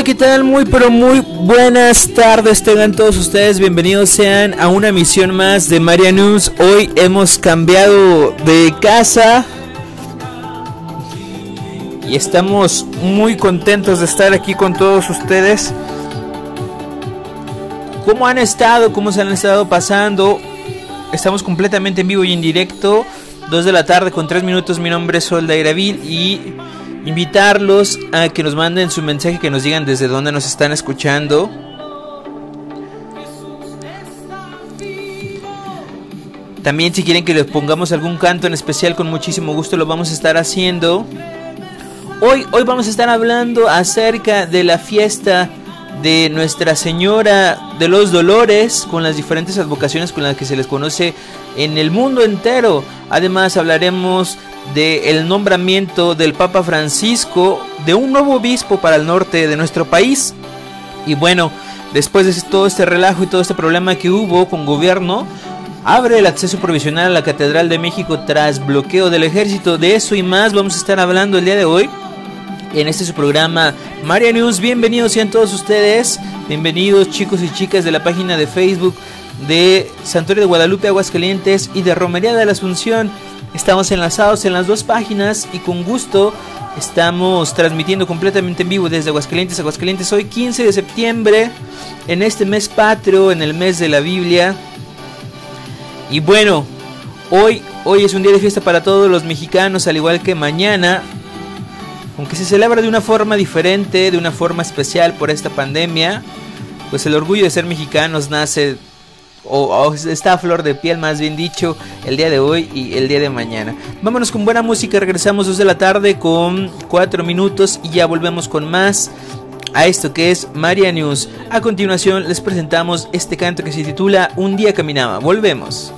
hola, ¿qué tal? Muy, pero muy buenas tardes. Tengan todos ustedes bienvenidos sean a una emisión más de Maria News. Hoy hemos cambiado de casa y estamos muy contentos de estar aquí con todos ustedes. ¿Cómo han estado? ¿Cómo se han estado pasando? Estamos completamente en vivo y en directo. 2 de la tarde con 3 minutos. Mi nombre es Solda Iravil y invitarlos a que nos manden su mensaje, que nos digan desde dónde nos están escuchando. También si quieren que les pongamos algún canto en especial, con muchísimo gusto lo vamos a estar haciendo. Hoy, hoy vamos a estar hablando acerca de la fiesta de Nuestra Señora de los Dolores, con las diferentes advocaciones con las que se les conoce en el mundo entero. Además hablaremos del nombramiento del Papa Francisco de un nuevo obispo para el norte de nuestro país. Y bueno, después de todo este relajo y todo este problema que hubo con gobierno, abre el acceso provisional a la Catedral de México tras bloqueo del ejército. De eso y más vamos a estar hablando el día de hoy. En este su programa Maria News, bienvenidos sean todos ustedes, bienvenidos chicos y chicas de la página de Facebook de Santuario de Guadalupe Aguascalientes y de Romería de la Asunción. Estamos enlazados en las dos páginas y con gusto estamos transmitiendo completamente en vivo desde Aguascalientes, Aguascalientes, hoy 15 de septiembre, en este mes patrio, en el mes de la Biblia. Y bueno, hoy, hoy es un día de fiesta para todos los mexicanos, al igual que mañana, aunque se celebra de una forma diferente, de una forma especial por esta pandemia, pues el orgullo de ser mexicanos nace o, está a flor de piel más bien dicho el día de hoy y el día de mañana. Vámonos con buena música, regresamos 2 de la tarde con 4 minutos y ya volvemos con más a esto que es Maria News. A continuación les presentamos este canto que se titula Un día caminaba. Volvemos.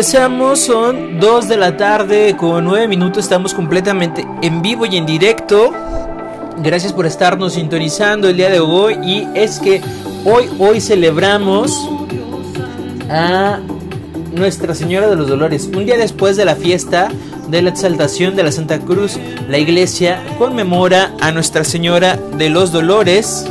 Regresamos, son 2 de la tarde con 9 minutos, estamos completamente en vivo y en directo. Gracias por estarnos sintonizando el día de hoy y es que hoy, hoy celebramos a Nuestra Señora de los Dolores. Un día después de la fiesta de la exaltación de la Santa Cruz, la iglesia conmemora a Nuestra Señora de los Dolores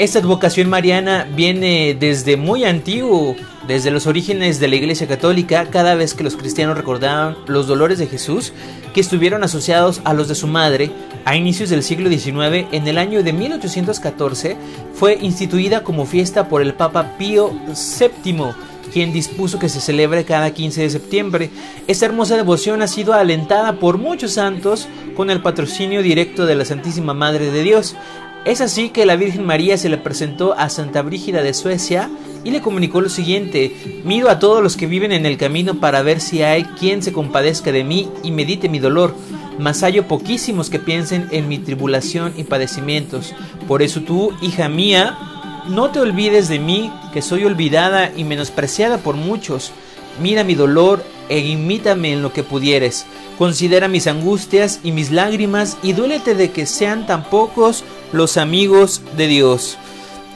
Esta advocación mariana viene desde muy antiguo, desde los orígenes de la Iglesia Católica, cada vez que los cristianos recordaban los dolores de Jesús que estuvieron asociados a los de su madre, a inicios del siglo XIX, en el año de 1814, fue instituida como fiesta por el Papa Pío VII quien dispuso que se celebre cada 15 de septiembre. Esta hermosa devoción ha sido alentada por muchos santos con el patrocinio directo de la Santísima Madre de Dios. Es así que la Virgen María se le presentó a Santa Brígida de Suecia y le comunicó lo siguiente, miro a todos los que viven en el camino para ver si hay quien se compadezca de mí y medite mi dolor, mas hallo poquísimos que piensen en mi tribulación y padecimientos. Por eso tú, hija mía, no te olvides de mí, que soy olvidada y menospreciada por muchos. Mira mi dolor e imítame en lo que pudieres. Considera mis angustias y mis lágrimas y duélete de que sean tan pocos los amigos de Dios.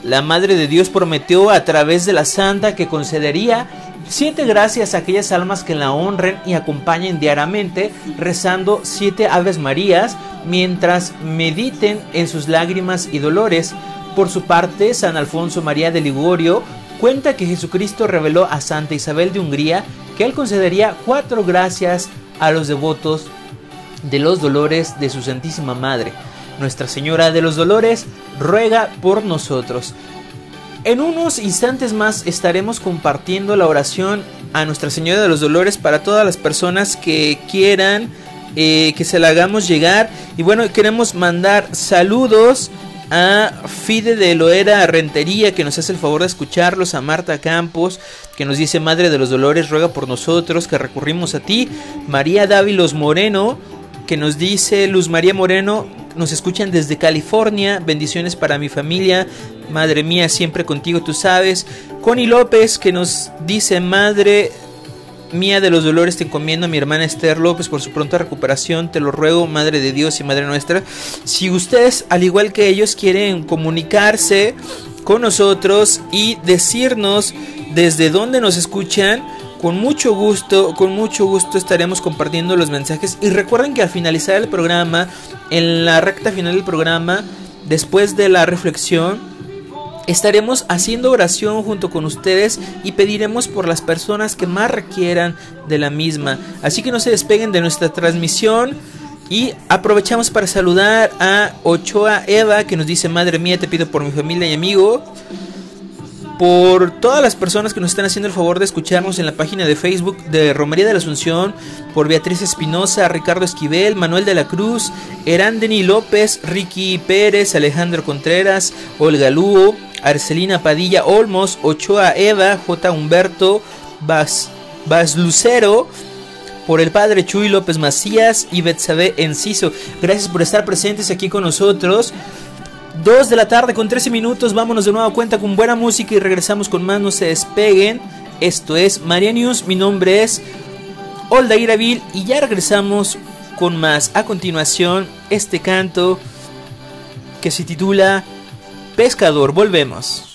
La Madre de Dios prometió a través de la Santa que concedería siete gracias a aquellas almas que la honren y acompañen diariamente rezando siete Aves Marías mientras mediten en sus lágrimas y dolores. Por su parte, San Alfonso María de Ligorio cuenta que Jesucristo reveló a Santa Isabel de Hungría que él concedería cuatro gracias a los devotos de los dolores de su Santísima Madre. Nuestra Señora de los Dolores ruega por nosotros. En unos instantes más estaremos compartiendo la oración a Nuestra Señora de los Dolores para todas las personas que quieran eh, que se la hagamos llegar. Y bueno, queremos mandar saludos a Fide de Loera Rentería, que nos hace el favor de escucharlos, a Marta Campos, que nos dice Madre de los Dolores, ruega por nosotros, que recurrimos a ti, María Dávilos Moreno, que nos dice Luz María Moreno, nos escuchan desde California. Bendiciones para mi familia. Madre mía, siempre contigo, tú sabes. Connie López que nos dice, Madre mía de los dolores, te encomiendo a mi hermana Esther López por su pronta recuperación. Te lo ruego, Madre de Dios y Madre nuestra. Si ustedes, al igual que ellos, quieren comunicarse con nosotros y decirnos desde dónde nos escuchan, con mucho gusto, con mucho gusto estaremos compartiendo los mensajes. Y recuerden que al finalizar el programa, en la recta final del programa, después de la reflexión, estaremos haciendo oración junto con ustedes y pediremos por las personas que más requieran de la misma. Así que no se despeguen de nuestra transmisión. Y aprovechamos para saludar a Ochoa Eva que nos dice, Madre mía, te pido por mi familia y amigo por todas las personas que nos están haciendo el favor de escucharnos en la página de Facebook de Romería de la Asunción, por Beatriz Espinosa, Ricardo Esquivel, Manuel de la Cruz, Erandeni López, Ricky Pérez, Alejandro Contreras, Olga Lugo, Arcelina Padilla Olmos, Ochoa Eva, J. Humberto, Bas, Bas Lucero, por el padre Chuy López Macías y Betsabe Enciso. Gracias por estar presentes aquí con nosotros. 2 de la tarde con 13 minutos. Vámonos de nuevo a cuenta con buena música y regresamos con más. No se despeguen. Esto es María News. Mi nombre es Olda Iravil y ya regresamos con más. A continuación, este canto que se titula Pescador. Volvemos.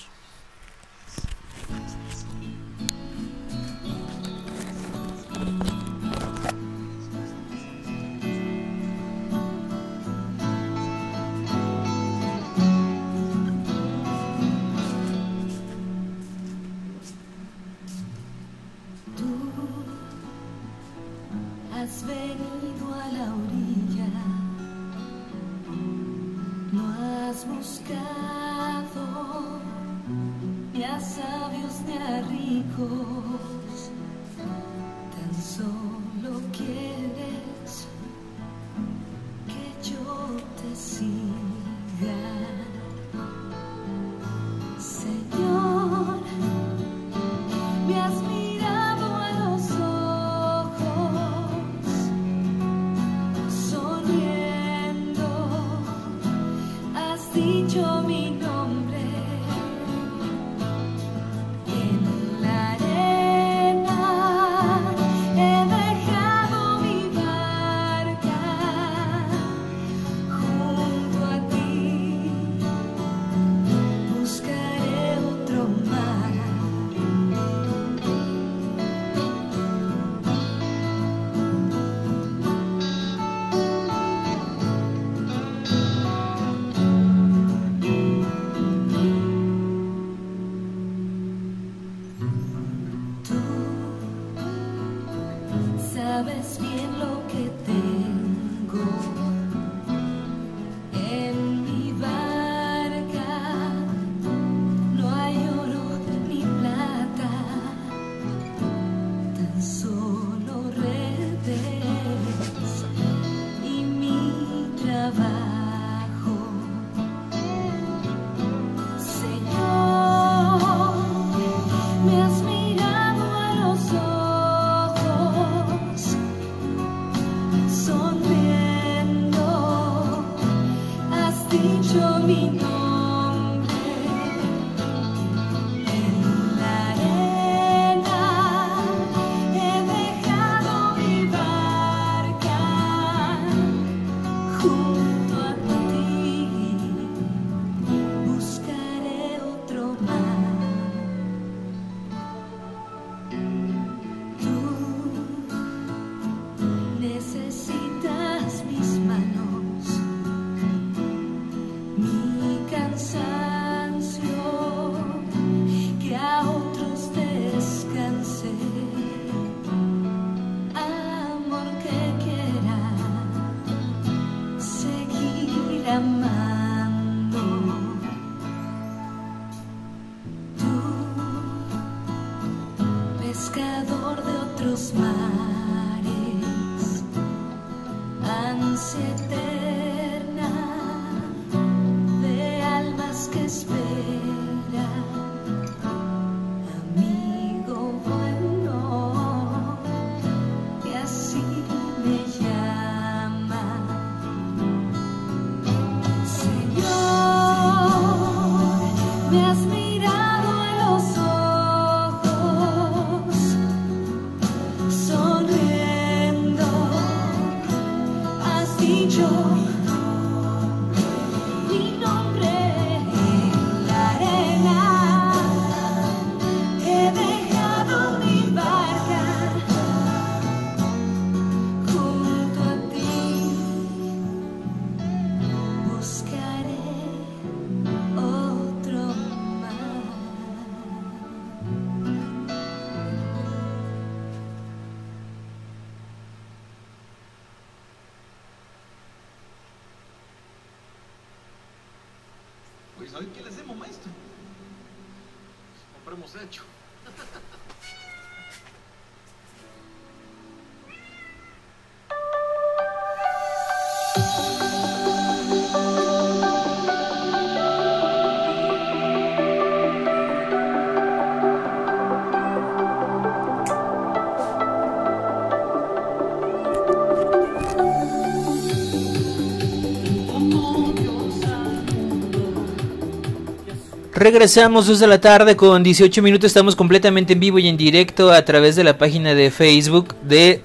Regresamos 2 de la tarde con 18 minutos. Estamos completamente en vivo y en directo a través de la página de Facebook de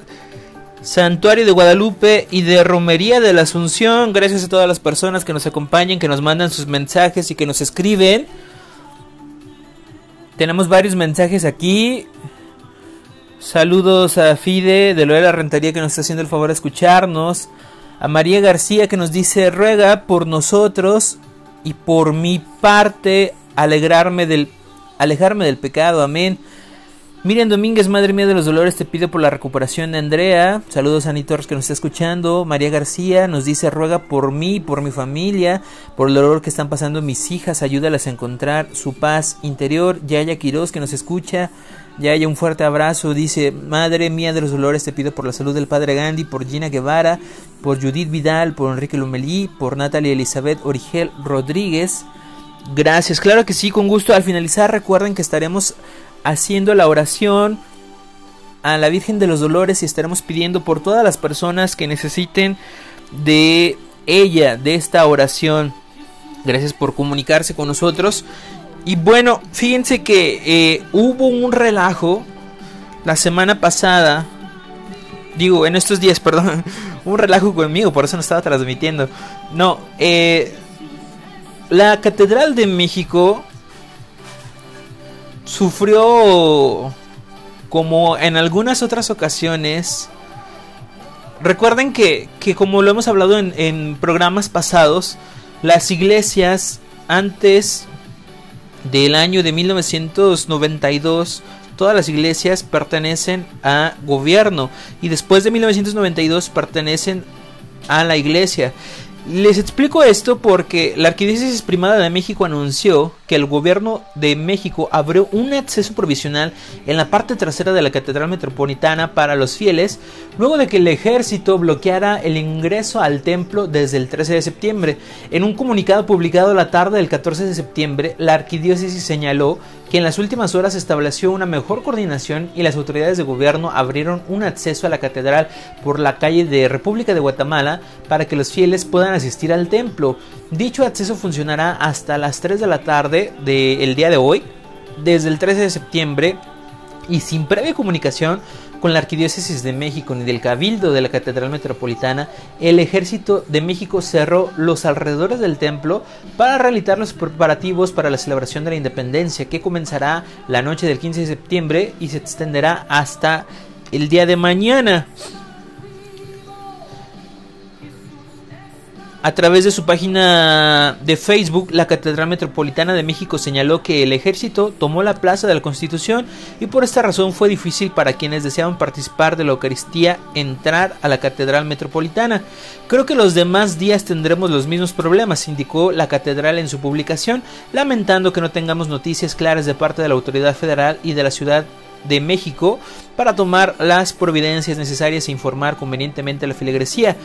Santuario de Guadalupe y de Romería de la Asunción. Gracias a todas las personas que nos acompañan, que nos mandan sus mensajes y que nos escriben. Tenemos varios mensajes aquí. Saludos a Fide de Loela Rentería que nos está haciendo el favor de escucharnos. A María García que nos dice ruega por nosotros y por mi parte alegrarme del, alejarme del pecado. Amén. Miriam Domínguez, madre mía de los dolores, te pido por la recuperación de Andrea. Saludos a Ani Torres que nos está escuchando. María García nos dice, ruega por mí, por mi familia, por el dolor que están pasando mis hijas, ayúdalas a encontrar su paz interior. Yaya Quiroz que nos escucha. Yaya, un fuerte abrazo. Dice, madre mía de los dolores, te pido por la salud del padre Gandhi, por Gina Guevara, por Judith Vidal, por Enrique Lumelí, por Natalia Elizabeth Origel Rodríguez. Gracias, claro que sí, con gusto. Al finalizar recuerden que estaremos haciendo la oración a la Virgen de los Dolores y estaremos pidiendo por todas las personas que necesiten de ella, de esta oración. Gracias por comunicarse con nosotros. Y bueno, fíjense que eh, hubo un relajo la semana pasada. Digo, en estos días, perdón. un relajo conmigo, por eso no estaba transmitiendo. No, eh, la Catedral de México sufrió como en algunas otras ocasiones. Recuerden que, que como lo hemos hablado en, programas pasados, las iglesias antes del año de 1992 todas las iglesias pertenecen a gobierno y después de 1992 pertenecen a la iglesia. Les explico esto porque la Arquidiócesis Primada de México anunció que el gobierno de México abrió un acceso provisional en la parte trasera de la Catedral Metropolitana para los fieles, luego de que el ejército bloqueara el ingreso al templo desde el 13 de septiembre. En un comunicado publicado la tarde del 14 de septiembre, la Arquidiócesis señaló que en las últimas horas estableció una mejor coordinación y las autoridades de gobierno abrieron un acceso a la catedral por la calle de República de Guatemala para que los fieles puedan asistir al templo. Dicho acceso funcionará hasta las 3 de la tarde del día de hoy, desde el 13 de septiembre y sin previa comunicación con la Arquidiócesis de México ni del Cabildo de la Catedral Metropolitana, el Ejército de México cerró los alrededores del templo para realizar los preparativos para la celebración de la independencia, que comenzará la noche del 15 de septiembre y se extenderá hasta el día de mañana. A través de su página de Facebook, la Catedral Metropolitana de México señaló que el ejército tomó la Plaza de la Constitución y por esta razón fue difícil para quienes deseaban participar de la Eucaristía entrar a la Catedral Metropolitana. Creo que los demás días tendremos los mismos problemas, indicó la Catedral en su publicación, lamentando que no tengamos noticias claras de parte de la autoridad federal y de la ciudad de México para tomar las providencias necesarias e informar convenientemente a la filigresía.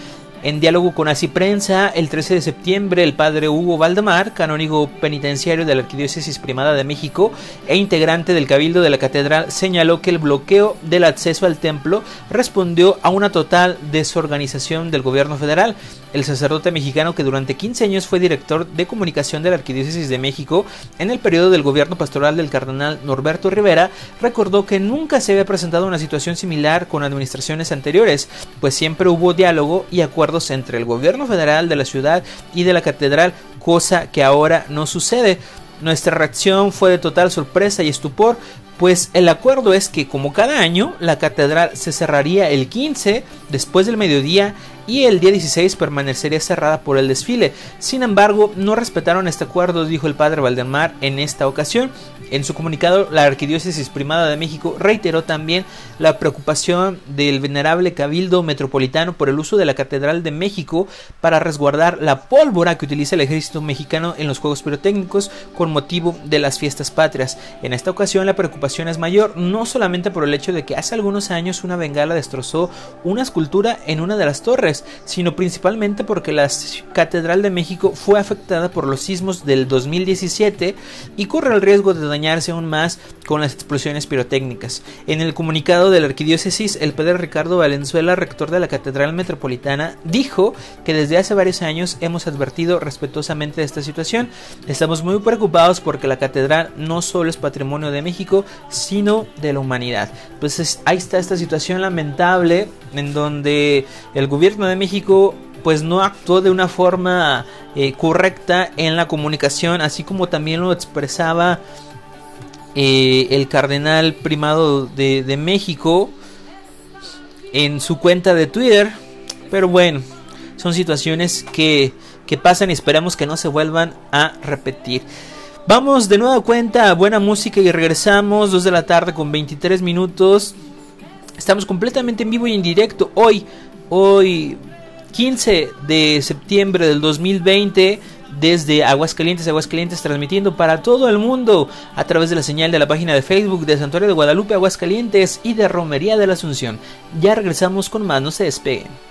En diálogo con Así Prensa, el 13 de septiembre, el padre Hugo Valdemar, canónigo penitenciario de la Arquidiócesis Primada de México e integrante del Cabildo de la Catedral, señaló que el bloqueo del acceso al templo respondió a una total desorganización del gobierno federal. El sacerdote mexicano, que durante 15 años fue director de comunicación de la Arquidiócesis de México en el periodo del gobierno pastoral del cardenal Norberto Rivera, recordó que nunca se había presentado una situación similar con administraciones anteriores, pues siempre hubo diálogo y acuerdo entre el gobierno federal de la ciudad y de la catedral, cosa que ahora no sucede. Nuestra reacción fue de total sorpresa y estupor, pues el acuerdo es que como cada año la catedral se cerraría el 15 después del mediodía y el día 16 permanecería cerrada por el desfile. Sin embargo, no respetaron este acuerdo, dijo el padre Valdemar en esta ocasión. En su comunicado, la Arquidiócesis Primada de México reiteró también la preocupación del venerable Cabildo Metropolitano por el uso de la Catedral de México para resguardar la pólvora que utiliza el ejército mexicano en los Juegos Pirotécnicos con motivo de las fiestas patrias. En esta ocasión la preocupación es mayor, no solamente por el hecho de que hace algunos años una bengala destrozó una escultura en una de las torres, sino principalmente porque la Catedral de México fue afectada por los sismos del 2017 y corre el riesgo de aún más con las explosiones pirotécnicas. En el comunicado de la arquidiócesis, el padre Ricardo Valenzuela, rector de la Catedral Metropolitana, dijo que desde hace varios años hemos advertido respetuosamente de esta situación. Estamos muy preocupados porque la catedral no solo es patrimonio de México, sino de la humanidad. Pues ahí está esta situación lamentable en donde el gobierno de México pues no actuó de una forma eh, correcta en la comunicación, así como también lo expresaba eh, el cardenal primado de, México en su cuenta de Twitter. Pero bueno, son situaciones que, que pasan y esperamos que no se vuelvan a repetir. Vamos de nueva cuenta a buena música y regresamos 2 de la tarde con 23 minutos. Estamos completamente en vivo y en directo hoy, hoy 15 de septiembre del 2020 desde Aguascalientes, Aguascalientes, transmitiendo para todo el mundo a través de la señal de la página de Facebook de Santuario de Guadalupe, Aguascalientes y de Romería de la Asunción. Ya regresamos con más, no se despeguen.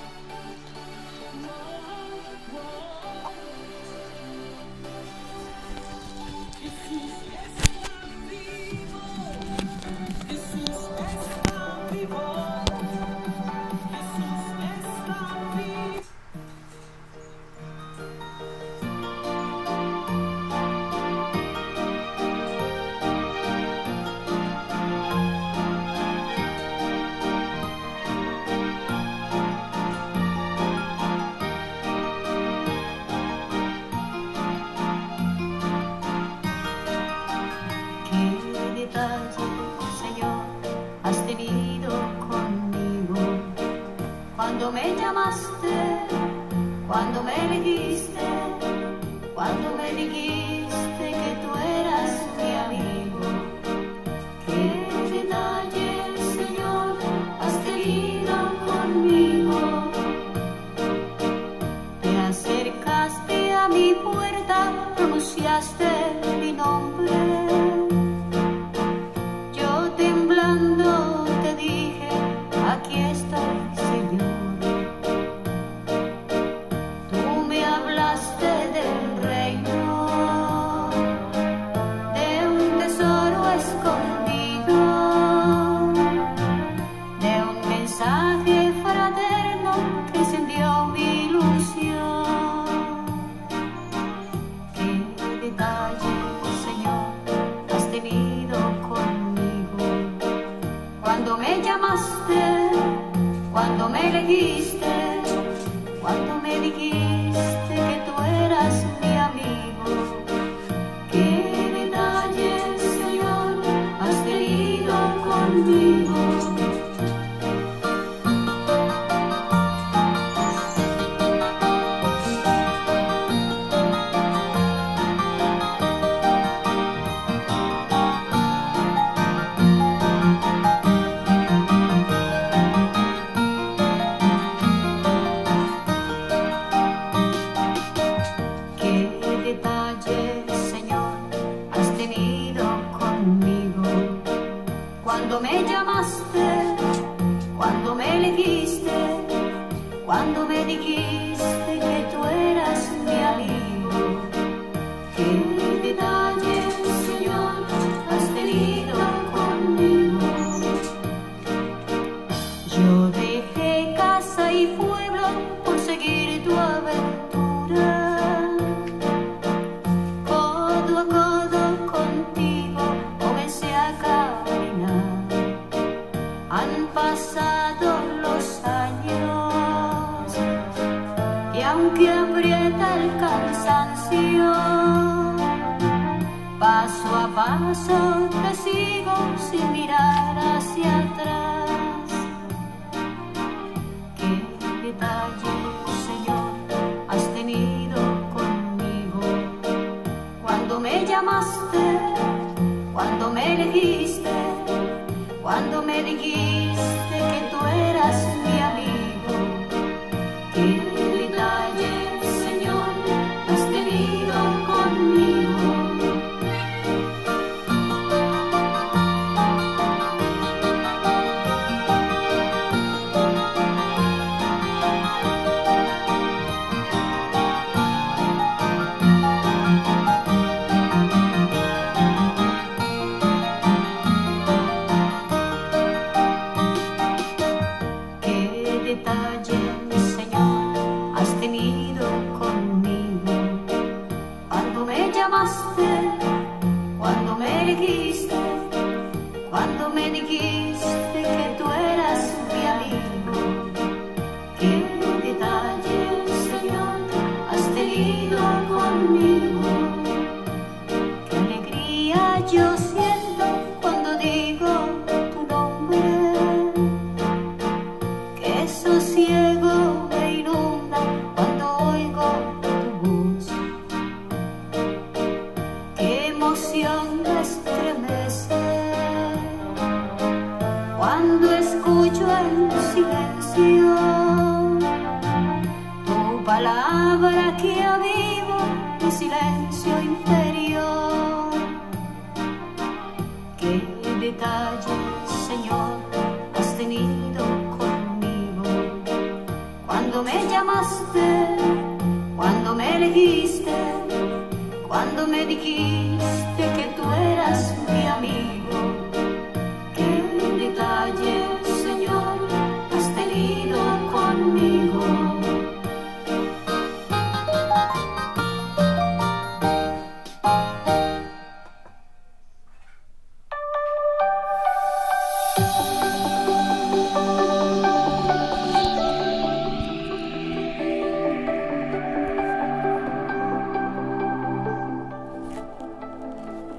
cuando me dijiste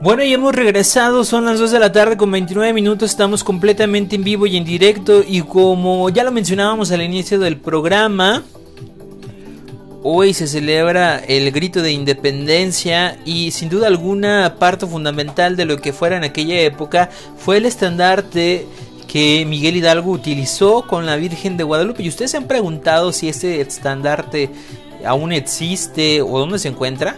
Bueno, y hemos regresado, son las 2 de la tarde con 29 minutos, estamos completamente en vivo y en directo y como ya lo mencionábamos al inicio del programa, hoy se celebra el grito de independencia y sin duda alguna parte fundamental de lo que fuera en aquella época fue el estandarte que Miguel Hidalgo utilizó con la Virgen de Guadalupe y ustedes se han preguntado si ese estandarte aún existe o dónde se encuentra.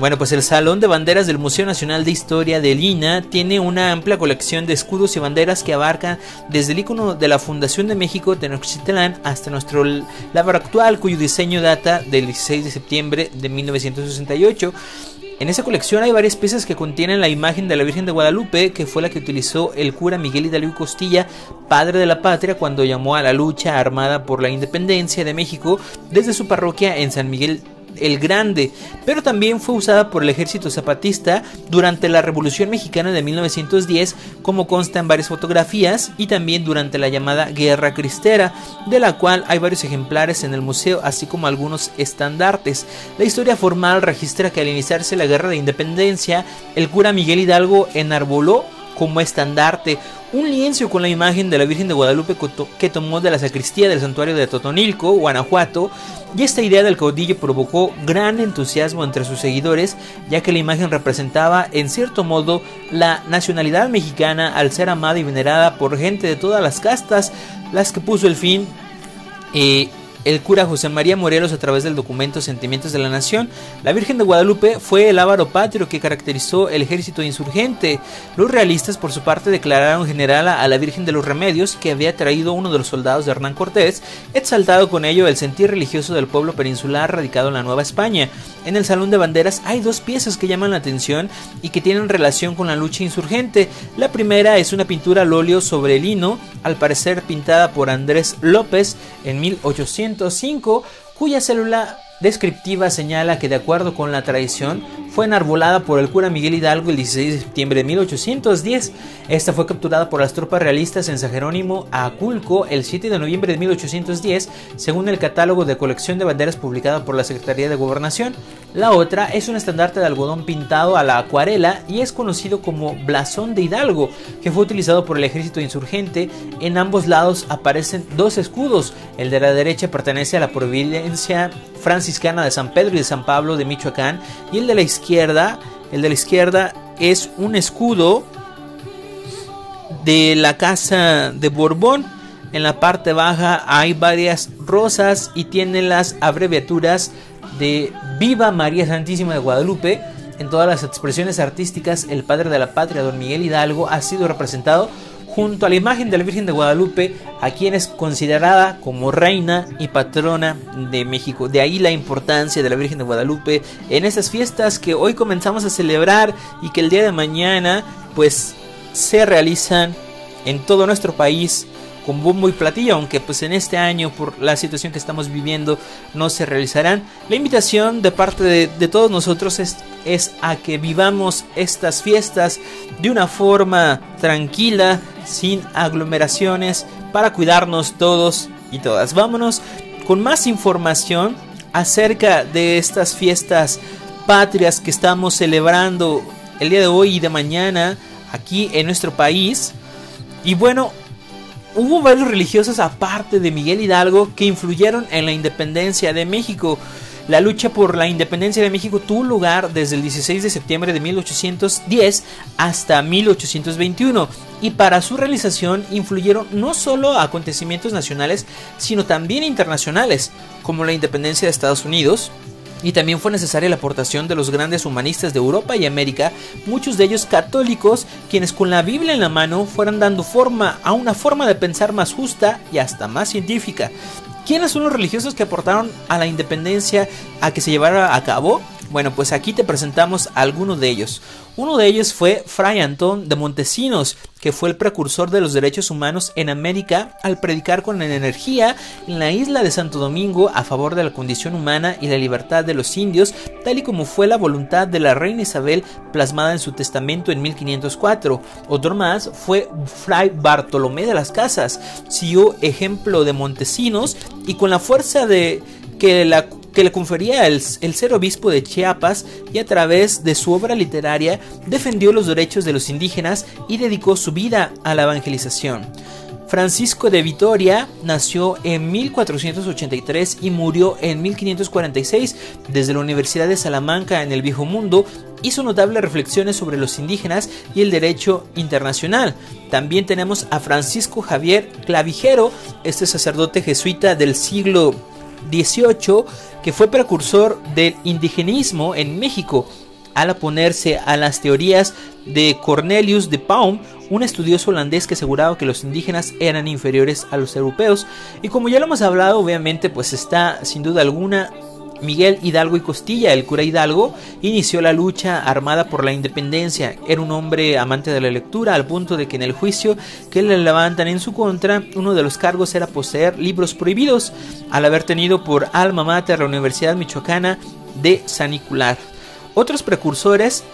Bueno, pues el Salón de Banderas del Museo Nacional de Historia de Lina tiene una amplia colección de escudos y banderas que abarcan desde el icono de la Fundación de México Tenochtitlán hasta nuestro lábaro actual, cuyo diseño data del 16 de septiembre de 1968. En esa colección hay varias piezas que contienen la imagen de la Virgen de Guadalupe, que fue la que utilizó el cura Miguel Hidalgo Costilla, padre de la patria, cuando llamó a la lucha armada por la independencia de México desde su parroquia en San Miguel el Grande, pero también fue usada por el ejército zapatista durante la Revolución Mexicana de 1910, como consta en varias fotografías, y también durante la llamada Guerra Cristera, de la cual hay varios ejemplares en el museo, así como algunos estandartes. La historia formal registra que al iniciarse la Guerra de Independencia, el cura Miguel Hidalgo enarboló como estandarte. Un lienzo con la imagen de la Virgen de Guadalupe que tomó de la sacristía del santuario de Totonilco, Guanajuato, y esta idea del caudillo provocó gran entusiasmo entre sus seguidores, ya que la imagen representaba en cierto modo la nacionalidad mexicana al ser amada y venerada por gente de todas las castas, las que puso el fin eh, el cura José María Morelos a través del documento Sentimientos de la Nación. La Virgen de Guadalupe fue el ávaro patrio que caracterizó el ejército insurgente. Los realistas, por su parte, declararon general a la Virgen de los Remedios que había traído uno de los soldados de Hernán Cortés, exaltado con ello el sentir religioso del pueblo peninsular radicado en la Nueva España. En el Salón de Banderas hay dos piezas que llaman la atención y que tienen relación con la lucha insurgente. La primera es una pintura al óleo sobre lino, al parecer pintada por Andrés López en 1805, cuya célula descriptiva señala que de acuerdo con la tradición fue enarbolada por el cura Miguel Hidalgo el 16 de septiembre de 1810. Esta fue capturada por las tropas realistas en San Jerónimo a Aculco el 7 de noviembre de 1810, según el catálogo de colección de banderas publicado por la Secretaría de Gobernación. La otra es un estandarte de algodón pintado a la acuarela y es conocido como blasón de Hidalgo, que fue utilizado por el ejército insurgente. En ambos lados aparecen dos escudos. El de la derecha pertenece a la providencia franciscana de San Pedro y de San Pablo de Michoacán y el de la izquierda, el de la izquierda es un escudo de la casa de Borbón. En la parte baja hay varias rosas y tiene las abreviaturas de Viva María Santísima de Guadalupe. En todas las expresiones artísticas, el padre de la patria, don Miguel Hidalgo, ha sido representado junto a la imagen de la Virgen de Guadalupe, a quien es considerada como reina y patrona de México. De ahí la importancia de la Virgen de Guadalupe en estas fiestas que hoy comenzamos a celebrar y que el día de mañana pues se realizan en todo nuestro país con bombo y platillo, aunque pues en este año por la situación que estamos viviendo no se realizarán. La invitación de parte de, de todos nosotros es, es a que vivamos estas fiestas de una forma tranquila, sin aglomeraciones, para cuidarnos todos y todas. Vámonos con más información acerca de estas fiestas patrias que estamos celebrando el día de hoy y de mañana aquí en nuestro país. Y bueno, hubo varios religiosos aparte de Miguel Hidalgo que influyeron en la independencia de México. La lucha por la independencia de México tuvo lugar desde el 16 de septiembre de 1810 hasta 1821 y para su realización influyeron no solo acontecimientos nacionales, sino también internacionales, como la independencia de Estados Unidos, y también fue necesaria la aportación de los grandes humanistas de Europa y América, muchos de ellos católicos, quienes con la Biblia en la mano fueran dando forma a una forma de pensar más justa y hasta más científica. ¿Quiénes son los religiosos que aportaron a la independencia a que se llevara a cabo? Bueno, pues aquí te presentamos algunos de ellos. Uno de ellos fue Fray Antón de Montesinos, que fue el precursor de los derechos humanos en América al predicar con energía en la isla de Santo Domingo a favor de la condición humana y la libertad de los indios, tal y como fue la voluntad de la reina Isabel plasmada en su testamento en 1504. Otro más fue Fray Bartolomé de las Casas, siguió ejemplo de Montesinos y con la fuerza de que la que le confería el, ser obispo de Chiapas y a través de su obra literaria defendió los derechos de los indígenas y dedicó su vida a la evangelización. Francisco de Vitoria nació en 1483 y murió en 1546. Desde la Universidad de Salamanca en el Viejo Mundo hizo notables reflexiones sobre los indígenas y el derecho internacional. También tenemos a Francisco Javier Clavijero, este sacerdote jesuita del siglo XVIII que fue precursor del indigenismo en México al oponerse a las teorías de Cornelius de Paum, un estudioso holandés que aseguraba que los indígenas eran inferiores a los europeos. Y como ya lo hemos hablado, obviamente, pues está sin duda alguna Miguel Hidalgo y Costilla, el cura Hidalgo, inició la lucha armada por la independencia. Era un hombre amante de la lectura, al punto de que en el juicio que le levantan en su contra, uno de los cargos era poseer libros prohibidos, al haber tenido por alma mater la Universidad Michoacana de San Nicolás. Otros precursores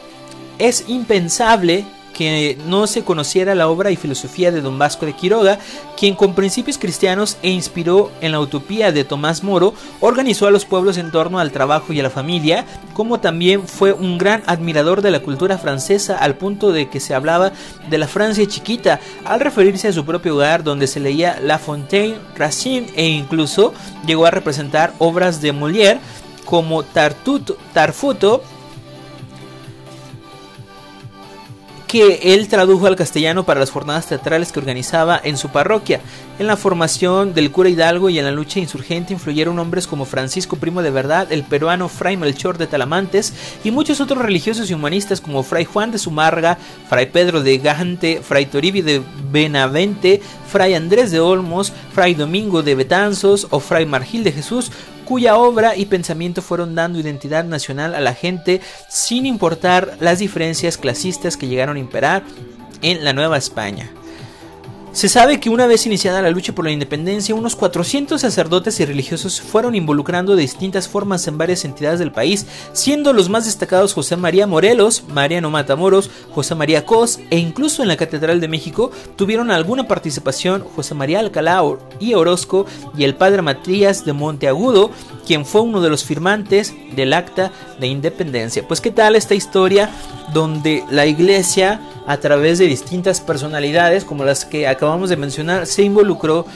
es impensable que no se conociera la obra y filosofía de don Vasco de Quiroga, quien con principios cristianos e inspiró en la utopía de Tomás Moro, organizó a los pueblos en torno al trabajo y a la familia, como también fue un gran admirador de la cultura francesa al punto de que se hablaba de la Francia chiquita, al referirse a su propio hogar donde se leía La Fontaine, Racine e incluso llegó a representar obras de Molière como Tartuto, Tarfuto, que él tradujo al castellano para las jornadas teatrales que organizaba en su parroquia. En la formación del cura Hidalgo y en la lucha insurgente influyeron hombres como Francisco Primo de Verdad, el peruano Fray Melchor de Talamantes y muchos otros religiosos y humanistas como Fray Juan de Sumarga, Fray Pedro de Gante, Fray Toribio de Benavente, Fray Andrés de Olmos, Fray Domingo de Betanzos o Fray Margil de Jesús, cuya obra y pensamiento fueron dando identidad nacional a la gente sin importar las diferencias clasistas que llegaron a imperar en la Nueva España. Se sabe que una vez iniciada la lucha por la independencia, unos 400 sacerdotes y religiosos fueron involucrando de distintas formas en varias entidades del país, siendo los más destacados José María Morelos, Mariano Matamoros, José María Cos e incluso en la Catedral de México tuvieron alguna participación José María Alcalá y Orozco y el padre Matías de Monteagudo, quien fue uno de los firmantes del acta de independencia. Pues qué tal esta historia donde la iglesia a través de distintas personalidades como las que acabamos de mencionar, se involucró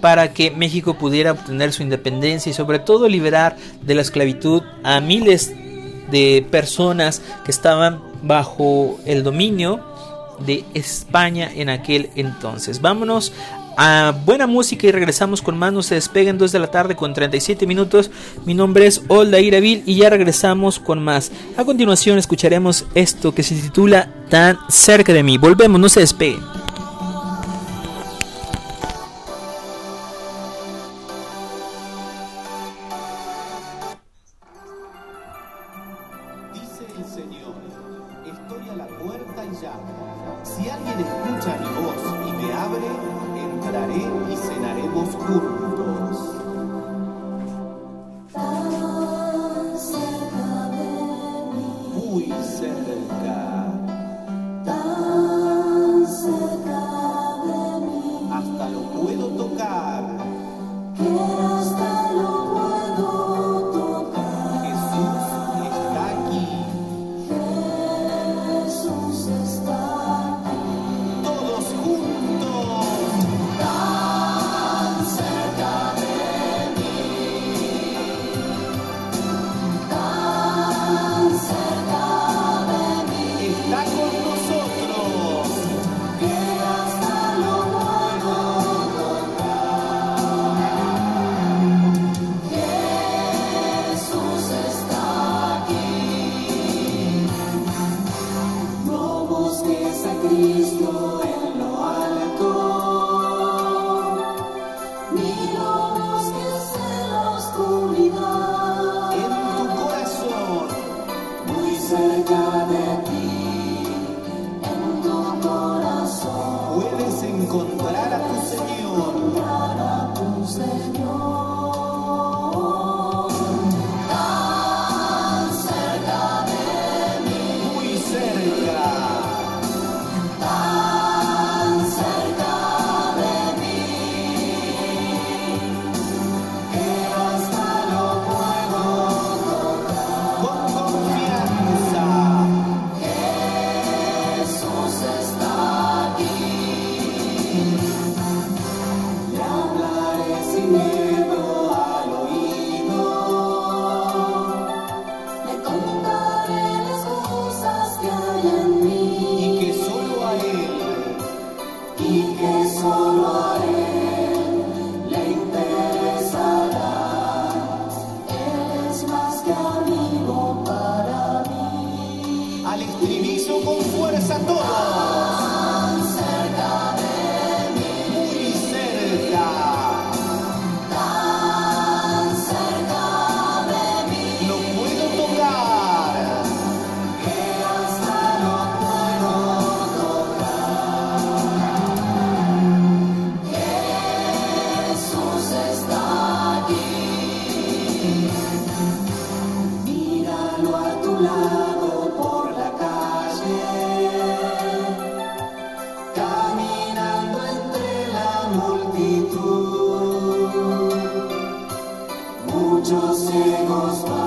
para que México pudiera obtener su independencia y sobre todo liberar de la esclavitud a miles de personas que estaban bajo el dominio de España en aquel entonces. Vámonos a buena música y regresamos con más. No se despeguen 2 de la tarde con 37 minutos. Mi nombre es Olda Iravil y ya regresamos con más. A continuación escucharemos esto que se titula Tan cerca de mí. Volvemos, no se despeguen. Muchos ciegos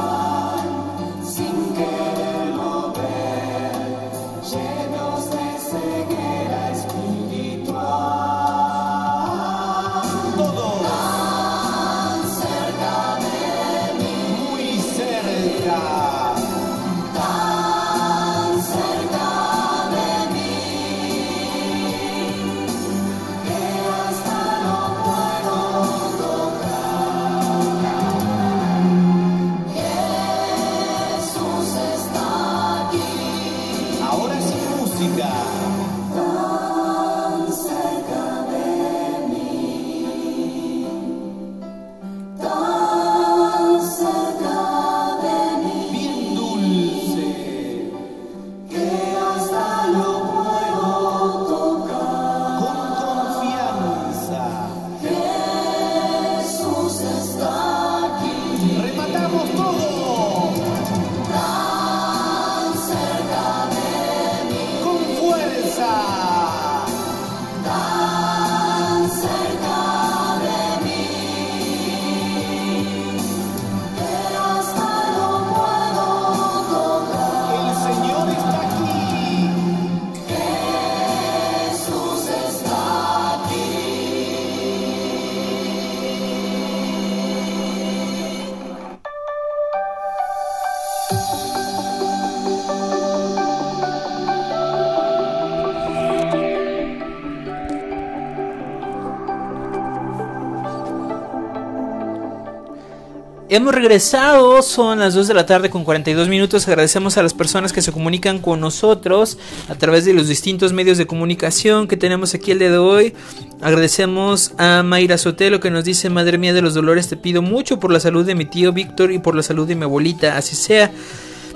Hemos regresado, son las 2 de la tarde con 42 minutos. Agradecemos a las personas que se comunican con nosotros a través de los distintos medios de comunicación que tenemos aquí el día de hoy. Agradecemos a Mayra Sotelo que nos dice, Madre mía de los dolores, te pido mucho por la salud de mi tío Víctor y por la salud de mi abuelita, así sea.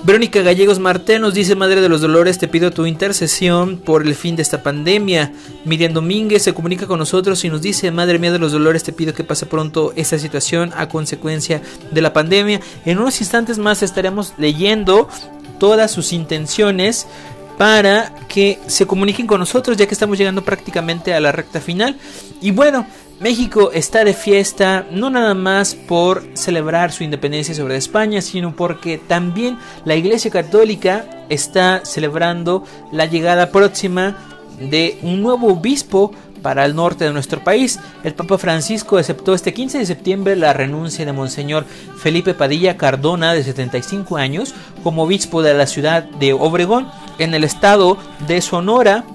Verónica Gallegos Marté nos dice, Madre de los Dolores, te pido tu intercesión por el fin de esta pandemia. Miriam Domínguez se comunica con nosotros y nos dice, Madre mía de los Dolores, te pido que pase pronto esta situación a consecuencia de la pandemia. En unos instantes más estaremos leyendo todas sus intenciones para que se comuniquen con nosotros ya que estamos llegando prácticamente a la recta final. Y bueno, México está de fiesta no nada más por celebrar su independencia sobre España, sino porque también la Iglesia Católica está celebrando la llegada próxima de un nuevo obispo para el norte de nuestro país. El Papa Francisco aceptó este 15 de septiembre la renuncia de Monseñor Felipe Padilla Cardona, de 75 años, como obispo de la ciudad de Obregón, en el estado de Sonora,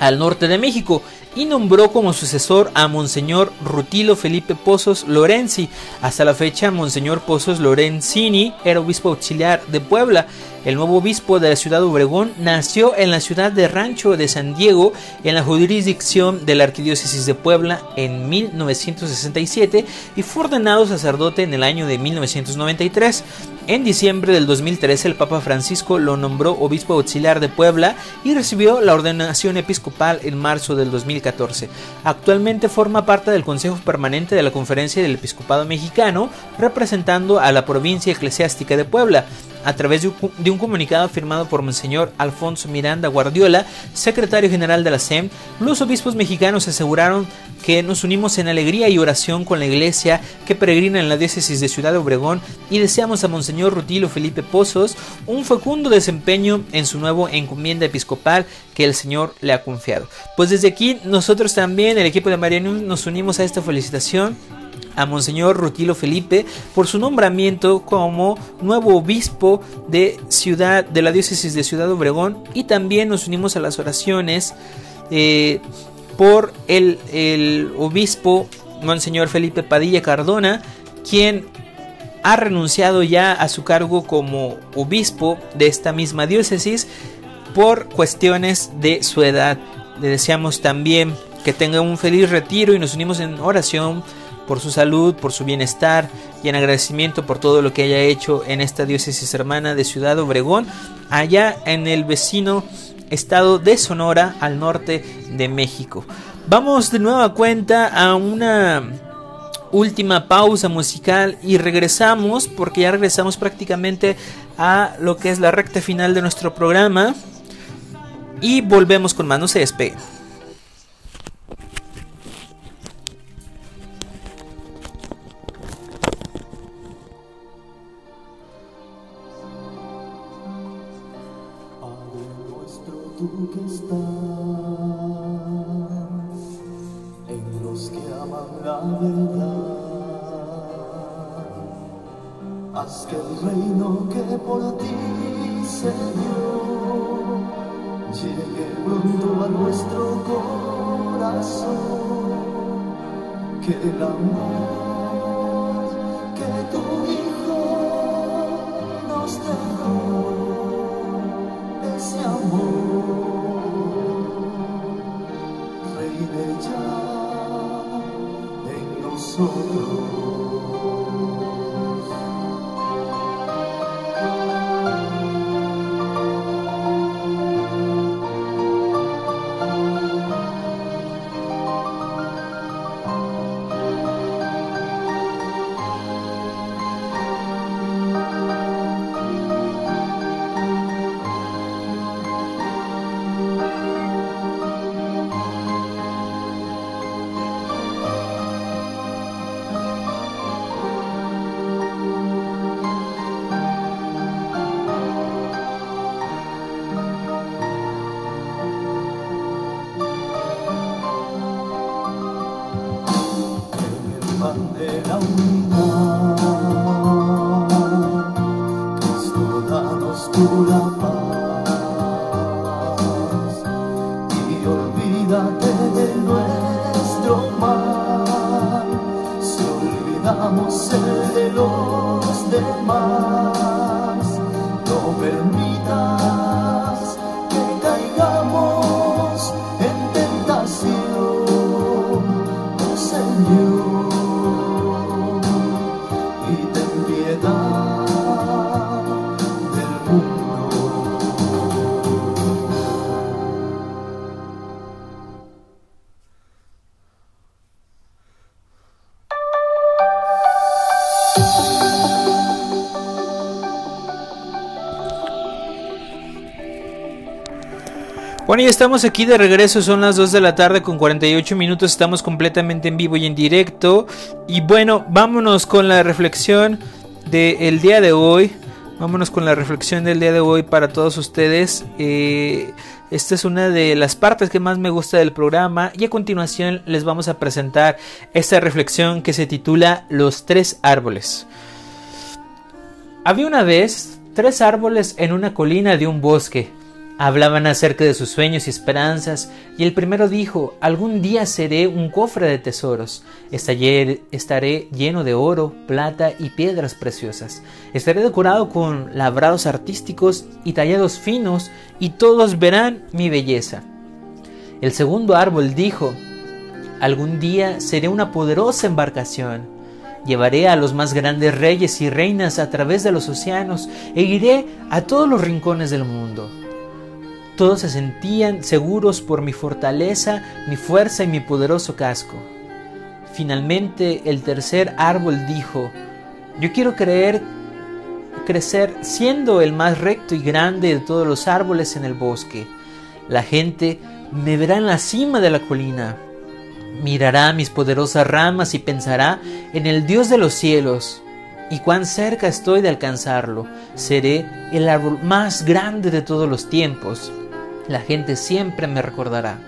al norte de México y nombró como sucesor a Monseñor Rutilo Felipe Pozos Lorenzi. Hasta la fecha, Monseñor Pozos Lorenzini era obispo auxiliar de Puebla. El nuevo obispo de la ciudad de Obregón nació en la ciudad de Rancho de San Diego, en la jurisdicción de la Arquidiócesis de Puebla en 1967 y fue ordenado sacerdote en el año de 1993. En diciembre del 2013 el Papa Francisco lo nombró obispo auxiliar de Puebla y recibió la ordenación episcopal en marzo del 2014. Actualmente forma parte del Consejo Permanente de la Conferencia del Episcopado Mexicano, representando a la provincia eclesiástica de Puebla. A través de un, un comunicado firmado por Monseñor Alfonso Miranda Guardiola, secretario general de la SEM, los obispos mexicanos aseguraron que nos unimos en alegría y oración con la iglesia que peregrina en la diócesis de Ciudad Obregón y deseamos a Monseñor Rutilo Felipe Pozos un fecundo desempeño en su nuevo encomienda episcopal que el Señor le ha confiado. Pues desde aquí nosotros también, el equipo de Marianum, nos unimos a esta felicitación a Monseñor Rutilo Felipe por su nombramiento como nuevo obispo de ciudad de la diócesis de Ciudad Obregón y también nos unimos a las oraciones eh, por el, el obispo Monseñor Felipe Padilla Cardona, quien ha renunciado ya a su cargo como obispo de esta misma diócesis por cuestiones de su edad. Le deseamos también que tenga un feliz retiro y nos unimos en oración por su salud, por su bienestar y en agradecimiento por todo lo que haya hecho en esta diócesis hermana de Ciudad Obregón, allá en el vecino estado de Sonora al norte de México. Vamos de nueva cuenta a una última pausa musical y regresamos porque ya regresamos prácticamente a lo que es la recta final de nuestro programa y volvemos con más, no se. Que estás en los que aman la verdad, haz que el reino que por ti se dio llegue pronto a nuestro corazón, que el amor que tu Hijo nos dejó ese amor reine ya en nosotros. Bueno, ya estamos aquí de regreso, son las 2 de la tarde con 48 minutos, estamos completamente en vivo y en directo. Y bueno, vámonos con la reflexión del día de hoy. Vámonos con la reflexión del día de hoy para todos ustedes. Eh, esta es una de las partes que más me gusta del programa y a continuación les vamos a presentar esta reflexión que se titula Los tres árboles. Había una vez tres árboles en una colina de un bosque. Hablaban acerca de sus sueños y esperanzas, y el primero dijo, algún día seré un cofre de tesoros, estaré, lleno de oro, plata y piedras preciosas, estaré decorado con labrados artísticos y tallados finos, y todos verán mi belleza. El segundo árbol dijo, algún día seré una poderosa embarcación, Llevaré a los más grandes reyes y reinas a través de los océanos e iré a todos los rincones del mundo. Todos se sentían seguros por mi fortaleza, mi fuerza y mi poderoso casco. Finalmente el tercer árbol dijo, yo quiero creer crecer siendo el más recto y grande de todos los árboles en el bosque. La gente me verá en la cima de la colina, mirará mis poderosas ramas y pensará en el Dios de los cielos. Y cuán cerca estoy de alcanzarlo. Seré el árbol más grande de todos los tiempos. La gente siempre me recordará.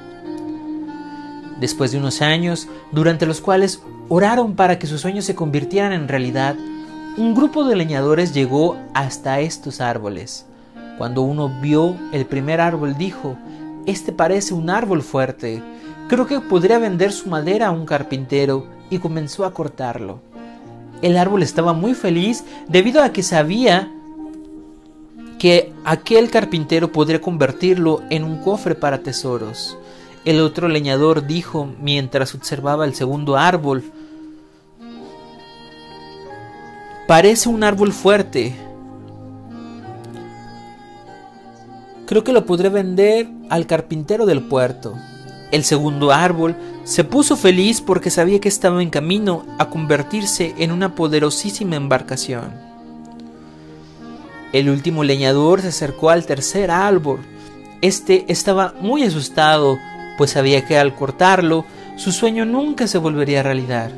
Después de unos años, durante los cuales oraron para que sus sueños se convirtieran en realidad, un grupo de leñadores llegó hasta estos árboles. Cuando uno vio el primer árbol dijo, Este parece un árbol fuerte, creo que podría vender su madera a un carpintero y comenzó a cortarlo. El árbol estaba muy feliz debido a que sabía que aquel carpintero podría convertirlo en un cofre para tesoros. El otro leñador dijo mientras observaba el segundo árbol, parece un árbol fuerte. Creo que lo podré vender al carpintero del puerto. El segundo árbol se puso feliz porque sabía que estaba en camino a convertirse en una poderosísima embarcación. El último leñador se acercó al tercer árbol. Este estaba muy asustado, pues sabía que al cortarlo, su sueño nunca se volvería realidad.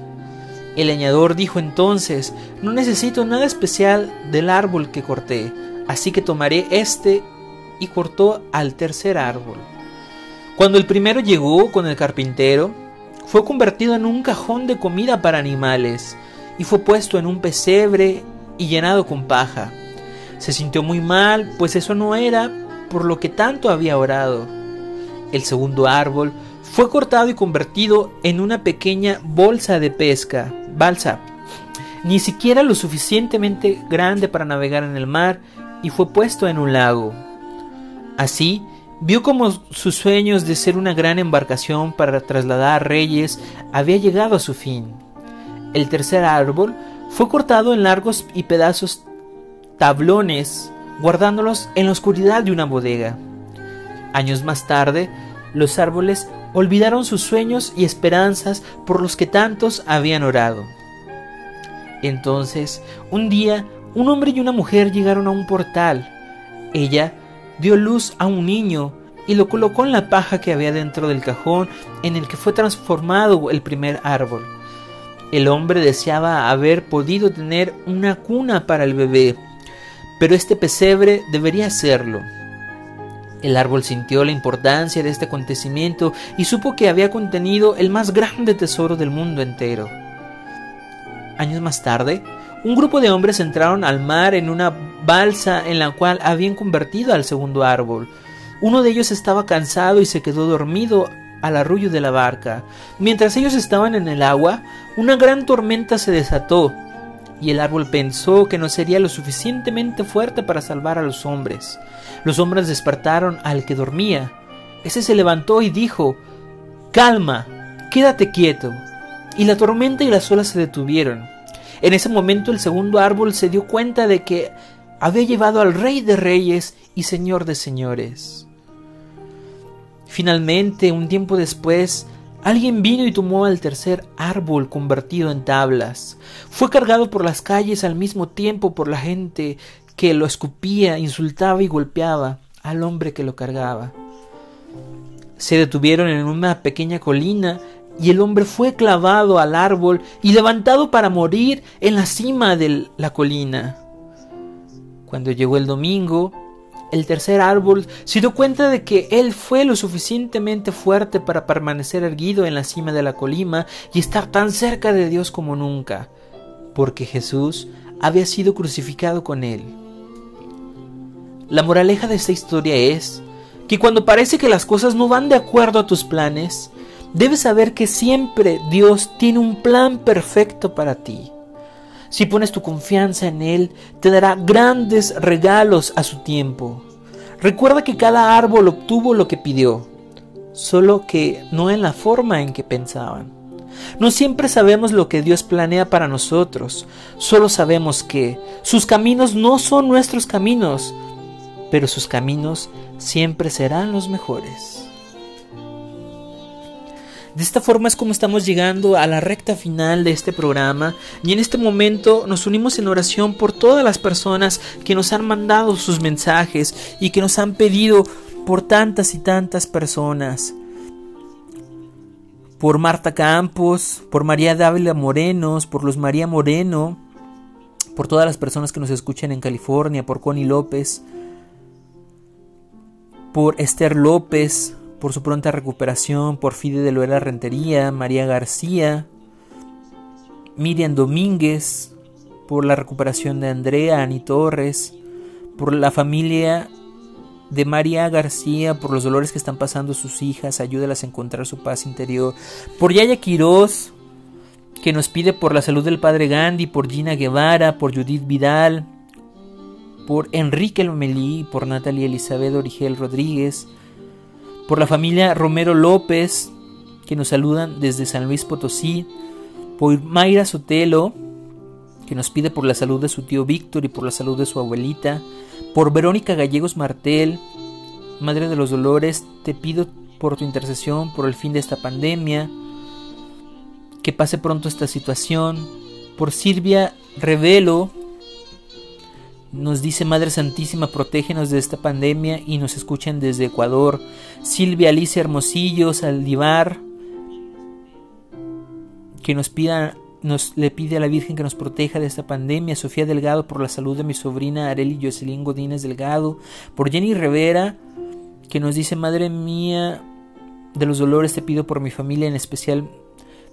El leñador dijo entonces, no necesito nada especial del árbol que corté, así que tomaré este y cortó al tercer árbol. Cuando el primero llegó con el carpintero, fue convertido en un cajón de comida para animales y fue puesto en un pesebre y llenado con paja. Se sintió muy mal, pues eso no era por lo que tanto había orado. El segundo árbol fue cortado y convertido en una pequeña bolsa de pesca, balsa, ni siquiera lo suficientemente grande para navegar en el mar, y fue puesto en un lago. Así, vio como sus sueños de ser una gran embarcación para trasladar reyes había llegado a su fin. El tercer árbol fue cortado en largos y pedazos tablones, guardándolos en la oscuridad de una bodega. Años más tarde, los árboles olvidaron sus sueños y esperanzas por los que tantos habían orado. Entonces, un día, un hombre y una mujer llegaron a un portal. Ella dio luz a un niño y lo colocó en la paja que había dentro del cajón en el que fue transformado el primer árbol. El hombre deseaba haber podido tener una cuna para el bebé, pero este pesebre debería hacerlo. El árbol sintió la importancia de este acontecimiento y supo que había contenido el más grande tesoro del mundo entero. Años más tarde, un grupo de hombres entraron al mar en una balsa en la cual habían convertido al segundo árbol. Uno de ellos estaba cansado y se quedó dormido al arrullo de la barca. Mientras ellos estaban en el agua, una gran tormenta se desató, y el árbol pensó que no sería lo suficientemente fuerte para salvar a los hombres. Los hombres despertaron al que dormía. Ese se levantó y dijo Calma, quédate quieto. Y la tormenta y las olas se detuvieron. En ese momento el segundo árbol se dio cuenta de que había llevado al rey de reyes y señor de señores. Finalmente, un tiempo después, alguien vino y tomó al tercer árbol convertido en tablas. Fue cargado por las calles al mismo tiempo por la gente que lo escupía, insultaba y golpeaba al hombre que lo cargaba. Se detuvieron en una pequeña colina y el hombre fue clavado al árbol y levantado para morir en la cima de la colina. Cuando llegó el domingo, el tercer árbol se dio cuenta de que él fue lo suficientemente fuerte para permanecer erguido en la cima de la colima y estar tan cerca de Dios como nunca, porque Jesús había sido crucificado con él. La moraleja de esta historia es, que cuando parece que las cosas no van de acuerdo a tus planes, debes saber que siempre Dios tiene un plan perfecto para ti. Si pones tu confianza en Él, te dará grandes regalos a su tiempo. Recuerda que cada árbol obtuvo lo que pidió, solo que no en la forma en que pensaban. No siempre sabemos lo que Dios planea para nosotros, solo sabemos que sus caminos no son nuestros caminos, pero sus caminos siempre serán los mejores. De esta forma es como estamos llegando a la recta final de este programa y en este momento nos unimos en oración por todas las personas que nos han mandado sus mensajes y que nos han pedido por tantas y tantas personas. Por Marta Campos, por María Dávila Morenos, por Luz María Moreno, por todas las personas que nos escuchan en California, por Connie López, por Esther López, por su pronta recuperación, por Fide de Loera Rentería, María García, Miriam Domínguez, por la recuperación de Andrea, Ani Torres, por la familia de María García, por los dolores que están pasando sus hijas, ayúdalas a encontrar su paz interior, por Yaya Quiroz, que nos pide por la salud del padre Gandhi, por Gina Guevara, por Judith Vidal, por Enrique Lomelí, por Natalia Elizabeth Origel Rodríguez, por la familia Romero López, que nos saludan desde San Luis Potosí, por Mayra Sotelo, que nos pide por la salud de su tío Víctor y por la salud de su abuelita, por Verónica Gallegos Martel, Madre de los Dolores, te pido por tu intercesión, por el fin de esta pandemia, que pase pronto esta situación, por Silvia Revelo, nos dice Madre Santísima, protégenos de esta pandemia y nos escuchan desde Ecuador. Silvia Alicia Hermosillo Saldivar, que nos pida, nos le pide a la Virgen que nos proteja de esta pandemia. Sofía Delgado por la salud de mi sobrina Areli Jocelyn Godínez Delgado. Por Jenny Rivera, que nos dice Madre mía de los dolores te pido por mi familia, en especial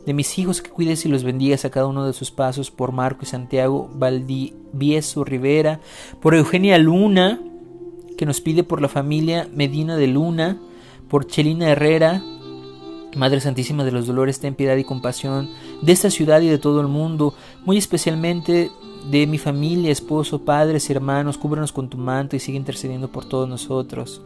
de mis hijos que cuides y los bendigas a cada uno de sus pasos, por Marco y Santiago Valdivieso Rivera, por Eugenia Luna, que nos pide por la familia Medina de Luna, por Chelina Herrera, Madre Santísima de los Dolores, ten piedad y compasión de esta ciudad y de todo el mundo, muy especialmente de mi familia, esposo, padres, hermanos, cúbranos con tu manto y sigue intercediendo por todos nosotros.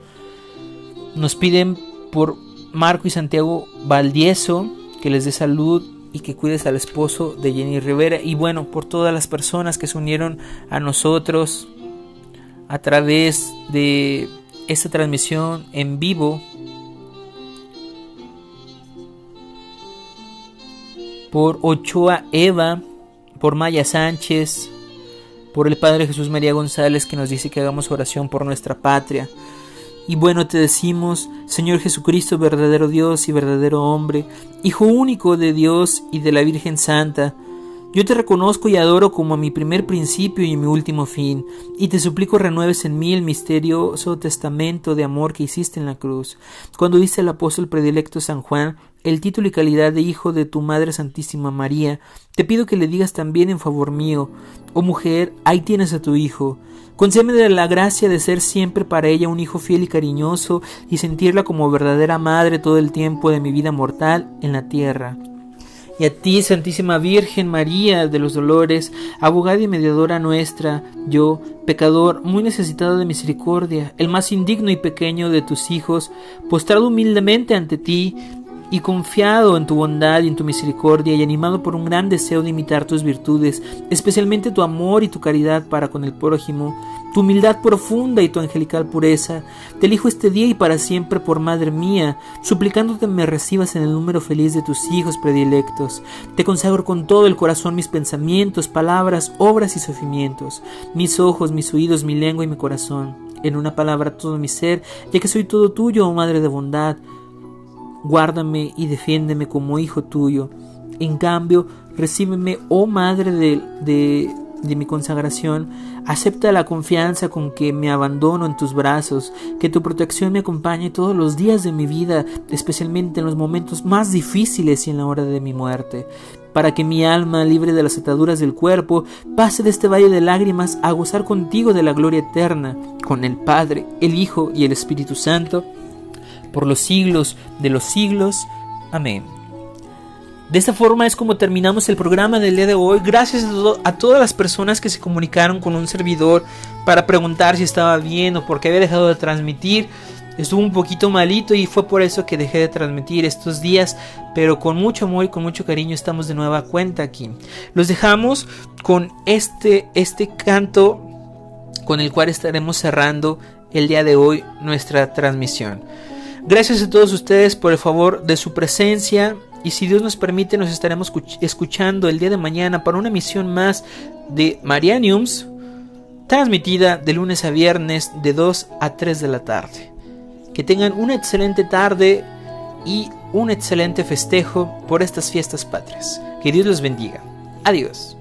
Nos piden por Marco y Santiago Valdieso, que les dé salud y que cuides al esposo de Jenny Rivera y bueno, por todas las personas que se unieron a nosotros a través de esta transmisión en vivo. Por Ochoa Eva, por Maya Sánchez, por el Padre Jesús María González que nos dice que hagamos oración por nuestra patria. Y bueno, te decimos, Señor Jesucristo, verdadero Dios y verdadero hombre, Hijo único de Dios y de la Virgen Santa, yo te reconozco y adoro como a mi primer principio y mi último fin, y te suplico renueves en mí el misterioso testamento de amor que hiciste en la cruz, cuando dice el apóstol predilecto San Juan el título y calidad de hijo de tu Madre Santísima María, te pido que le digas también en favor mío, oh mujer, ahí tienes a tu hijo, Concédeme la gracia de ser siempre para ella un hijo fiel y cariñoso y sentirla como verdadera madre todo el tiempo de mi vida mortal en la tierra. Y a ti, Santísima Virgen María de los Dolores, abogada y mediadora nuestra, yo, pecador, muy necesitado de misericordia, el más indigno y pequeño de tus hijos, postrado humildemente ante ti, y confiado en tu bondad y en tu misericordia y animado por un gran deseo de imitar tus virtudes, especialmente tu amor y tu caridad para con el prójimo, tu humildad profunda y tu angelical pureza, te elijo este día y para siempre por Madre mía, suplicándote me recibas en el número feliz de tus hijos predilectos. Te consagro con todo el corazón mis pensamientos, palabras, obras y sufrimientos, mis ojos, mis oídos, mi lengua y mi corazón. En una palabra todo mi ser, ya que soy todo tuyo, oh Madre de bondad, guárdame y defiéndeme como hijo tuyo. En cambio, recíbeme, oh Madre de, de, de, mi consagración, acepta la confianza con que me abandono en tus brazos, que tu protección me acompañe todos los días de mi vida, especialmente en los momentos más difíciles y en la hora de mi muerte, para que mi alma, libre de las ataduras del cuerpo, pase de este valle de lágrimas a gozar contigo de la gloria eterna, con el Padre, el Hijo y el Espíritu Santo, por los siglos de los siglos. Amén. De esta forma es como terminamos el programa del día de hoy. Gracias a, a todas las personas que se comunicaron con un servidor para preguntar si estaba bien o por qué había dejado de transmitir. Estuvo un poquito malito y fue por eso que dejé de transmitir estos días, pero con mucho amor y con mucho cariño estamos de nueva cuenta aquí. Los dejamos con este, este canto con el cual estaremos cerrando el día de hoy nuestra transmisión. Gracias a todos ustedes por el favor de su presencia y si Dios nos permite nos estaremos escuch- escuchando el día de mañana para una misión más de Marianiums transmitida de lunes a viernes de 2 a 3 de la tarde. Que tengan una excelente tarde y un excelente festejo por estas fiestas patrias. Que Dios los bendiga. Adiós.